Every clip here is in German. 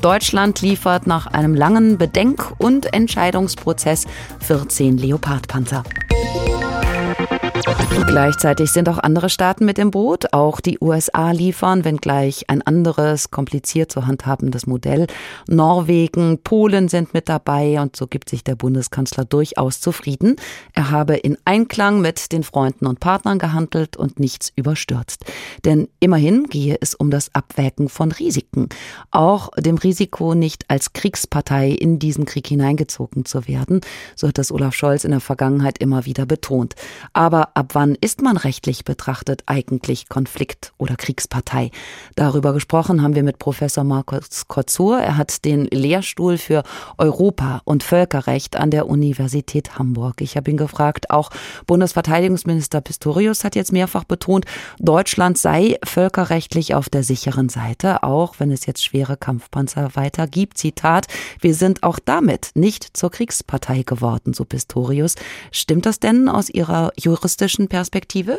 Deutschland liefert nach einem langen Bedenk- und Entscheidungsprozess 14 Leopardpanzer. Gleichzeitig sind auch andere Staaten mit im Boot. Auch die USA liefern, wenngleich ein anderes, kompliziert zu handhabendes Modell. Norwegen, Polen sind mit dabei und so gibt sich der Bundeskanzler durchaus zufrieden. Er habe in Einklang mit den Freunden und Partnern gehandelt und nichts überstürzt. Denn immerhin gehe es um das Abwägen von Risiken. Auch dem Risiko, nicht als Kriegspartei in diesen Krieg hineingezogen zu werden. So hat das Olaf Scholz in der Vergangenheit immer wieder betont. Aber ab wann ist man rechtlich betrachtet eigentlich Konflikt- oder Kriegspartei? Darüber gesprochen haben wir mit Professor Markus Kotzur. Er hat den Lehrstuhl für Europa- und Völkerrecht an der Universität Hamburg. Ich habe ihn gefragt, auch Bundesverteidigungsminister Pistorius hat jetzt mehrfach betont, Deutschland sei völkerrechtlich auf der sicheren Seite, auch wenn es jetzt schwere Kampfpanzer weiter gibt. Zitat, wir sind auch damit nicht zur Kriegspartei geworden, so Pistorius. Stimmt das denn aus Ihrer juristischen Perspektive? Perspektive?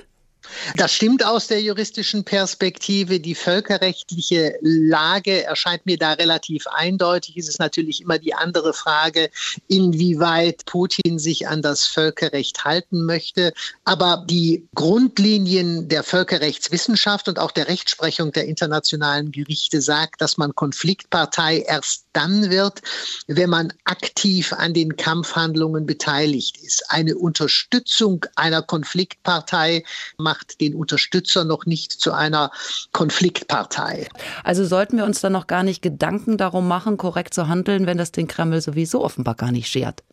Das stimmt aus der juristischen Perspektive. Die völkerrechtliche Lage erscheint mir da relativ eindeutig. Es ist natürlich immer die andere Frage, inwieweit Putin sich an das Völkerrecht halten möchte. Aber die Grundlinien der Völkerrechtswissenschaft und auch der Rechtsprechung der internationalen Gerichte sagt, dass man Konfliktpartei erst dann wird, wenn man aktiv an den Kampfhandlungen beteiligt ist. Eine Unterstützung einer Konfliktpartei macht den Unterstützer noch nicht zu einer Konfliktpartei. Also sollten wir uns dann noch gar nicht Gedanken darum machen, korrekt zu handeln, wenn das den Kreml sowieso offenbar gar nicht schert?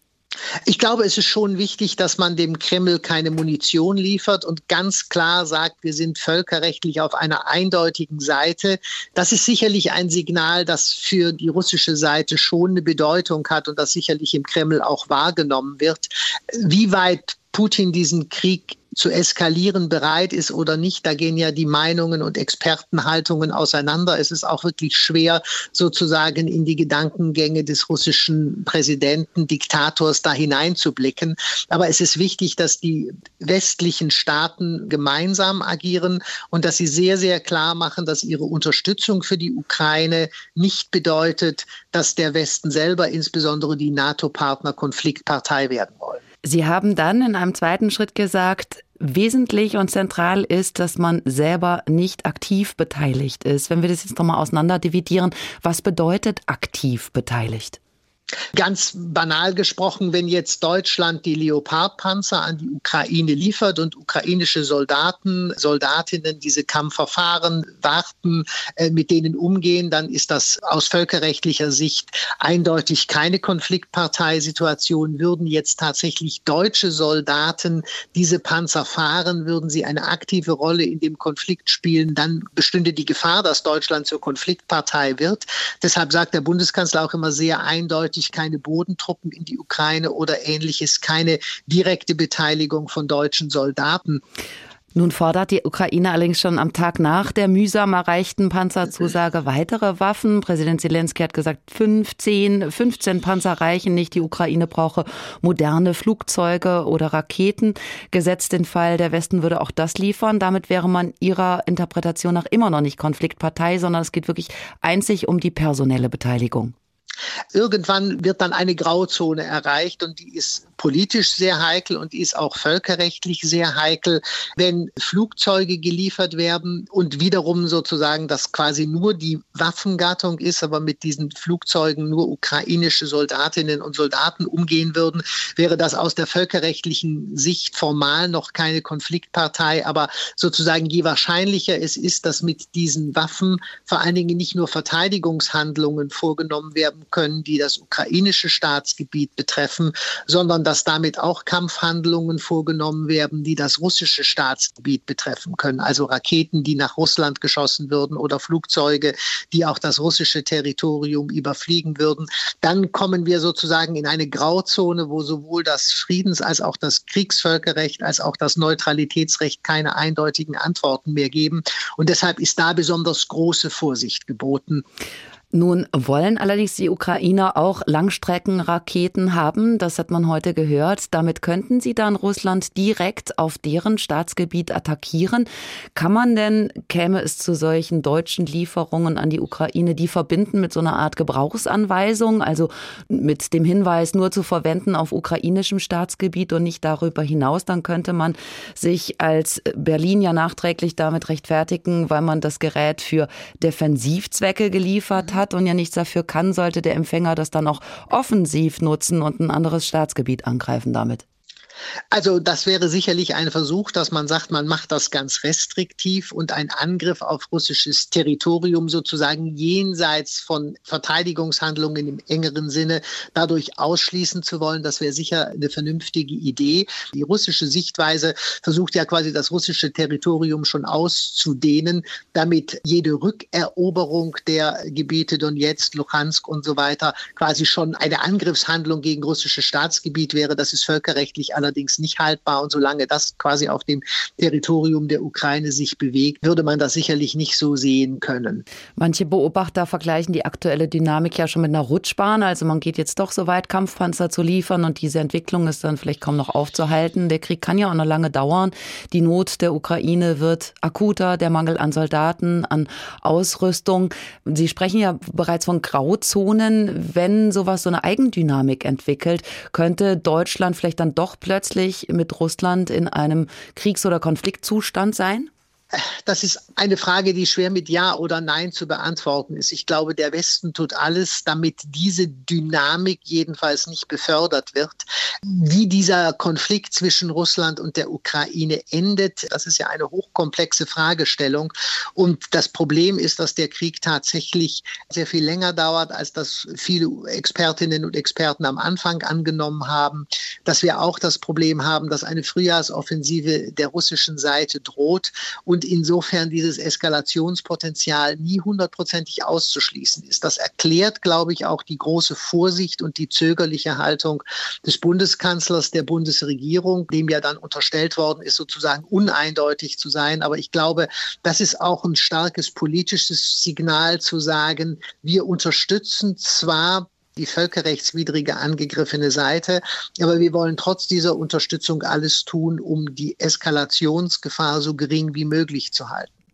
Ich glaube, es ist schon wichtig, dass man dem Kreml keine Munition liefert und ganz klar sagt, wir sind völkerrechtlich auf einer eindeutigen Seite. Das ist sicherlich ein Signal, das für die russische Seite schon eine Bedeutung hat und das sicherlich im Kreml auch wahrgenommen wird. Wie weit Putin diesen Krieg zu eskalieren bereit ist oder nicht. Da gehen ja die Meinungen und Expertenhaltungen auseinander. Es ist auch wirklich schwer, sozusagen in die Gedankengänge des russischen Präsidenten, Diktators da hineinzublicken. Aber es ist wichtig, dass die westlichen Staaten gemeinsam agieren und dass sie sehr, sehr klar machen, dass ihre Unterstützung für die Ukraine nicht bedeutet, dass der Westen selber, insbesondere die NATO-Partner, Konfliktpartei werden wollen. Sie haben dann in einem zweiten Schritt gesagt, wesentlich und zentral ist, dass man selber nicht aktiv beteiligt ist. Wenn wir das jetzt nochmal auseinander dividieren, was bedeutet aktiv beteiligt? Ganz banal gesprochen, wenn jetzt Deutschland die Leopardpanzer an die Ukraine liefert und ukrainische Soldaten, Soldatinnen diese Kampfverfahren warten, äh, mit denen umgehen, dann ist das aus völkerrechtlicher Sicht eindeutig keine Konfliktparteisituation. Würden jetzt tatsächlich deutsche Soldaten diese Panzer fahren, würden sie eine aktive Rolle in dem Konflikt spielen, dann bestünde die Gefahr, dass Deutschland zur Konfliktpartei wird. Deshalb sagt der Bundeskanzler auch immer sehr eindeutig, eindeutig keine Bodentruppen in die Ukraine oder ähnliches, keine direkte Beteiligung von deutschen Soldaten. Nun fordert die Ukraine allerdings schon am Tag nach der mühsam erreichten Panzerzusage weitere Waffen. Präsident Zelensky hat gesagt, 15, 15 Panzer reichen nicht. Die Ukraine brauche moderne Flugzeuge oder Raketen. Gesetzt den Fall, der Westen würde auch das liefern. Damit wäre man ihrer Interpretation nach immer noch nicht Konfliktpartei, sondern es geht wirklich einzig um die personelle Beteiligung. Irgendwann wird dann eine Grauzone erreicht und die ist politisch sehr heikel und die ist auch völkerrechtlich sehr heikel, wenn Flugzeuge geliefert werden und wiederum sozusagen das quasi nur die Waffengattung ist, aber mit diesen Flugzeugen nur ukrainische Soldatinnen und Soldaten umgehen würden, wäre das aus der völkerrechtlichen Sicht formal noch keine Konfliktpartei, aber sozusagen je wahrscheinlicher es ist, dass mit diesen Waffen vor allen Dingen nicht nur Verteidigungshandlungen vorgenommen werden können, die das ukrainische Staatsgebiet betreffen, sondern dass damit auch Kampfhandlungen vorgenommen werden, die das russische Staatsgebiet betreffen können. Also Raketen, die nach Russland geschossen würden oder Flugzeuge, die auch das russische Territorium überfliegen würden. Dann kommen wir sozusagen in eine Grauzone, wo sowohl das Friedens- als auch das Kriegsvölkerrecht als auch das Neutralitätsrecht keine eindeutigen Antworten mehr geben. Und deshalb ist da besonders große Vorsicht geboten. Nun wollen allerdings die Ukrainer auch Langstreckenraketen haben. Das hat man heute gehört. Damit könnten sie dann Russland direkt auf deren Staatsgebiet attackieren. Kann man denn, käme es zu solchen deutschen Lieferungen an die Ukraine, die verbinden mit so einer Art Gebrauchsanweisung, also mit dem Hinweis, nur zu verwenden auf ukrainischem Staatsgebiet und nicht darüber hinaus? Dann könnte man sich als Berlin ja nachträglich damit rechtfertigen, weil man das Gerät für Defensivzwecke geliefert hat hat und ja nichts dafür kann, sollte der Empfänger das dann auch offensiv nutzen und ein anderes Staatsgebiet angreifen damit. Also das wäre sicherlich ein Versuch, dass man sagt, man macht das ganz restriktiv und ein Angriff auf russisches Territorium sozusagen jenseits von Verteidigungshandlungen im engeren Sinne dadurch ausschließen zu wollen. Das wäre sicher eine vernünftige Idee. Die russische Sichtweise versucht ja quasi das russische Territorium schon auszudehnen, damit jede Rückeroberung der Gebiete Donetsk, Luhansk und so weiter quasi schon eine Angriffshandlung gegen russisches Staatsgebiet wäre. Das ist völkerrechtlich allerdings allerdings nicht haltbar. Und solange das quasi auf dem Territorium der Ukraine sich bewegt, würde man das sicherlich nicht so sehen können. Manche Beobachter vergleichen die aktuelle Dynamik ja schon mit einer Rutschbahn. Also man geht jetzt doch so weit, Kampfpanzer zu liefern und diese Entwicklung ist dann vielleicht kaum noch aufzuhalten. Der Krieg kann ja auch noch lange dauern. Die Not der Ukraine wird akuter, der Mangel an Soldaten, an Ausrüstung. Sie sprechen ja bereits von Grauzonen. Wenn sowas so eine Eigendynamik entwickelt, könnte Deutschland vielleicht dann doch plötzlich plötzlich mit Russland in einem Kriegs- oder Konfliktzustand sein? Das ist eine Frage, die schwer mit Ja oder Nein zu beantworten ist. Ich glaube, der Westen tut alles, damit diese Dynamik jedenfalls nicht befördert wird. Wie dieser Konflikt zwischen Russland und der Ukraine endet, das ist ja eine hochkomplexe Fragestellung. Und das Problem ist, dass der Krieg tatsächlich sehr viel länger dauert, als das viele Expertinnen und Experten am Anfang angenommen haben. Dass wir auch das Problem haben, dass eine Frühjahrsoffensive der russischen Seite droht und und insofern dieses Eskalationspotenzial nie hundertprozentig auszuschließen ist. Das erklärt, glaube ich, auch die große Vorsicht und die zögerliche Haltung des Bundeskanzlers, der Bundesregierung, dem ja dann unterstellt worden ist, sozusagen uneindeutig zu sein. Aber ich glaube, das ist auch ein starkes politisches Signal zu sagen, wir unterstützen zwar die völkerrechtswidrige angegriffene Seite. Aber wir wollen trotz dieser Unterstützung alles tun, um die Eskalationsgefahr so gering wie möglich zu halten.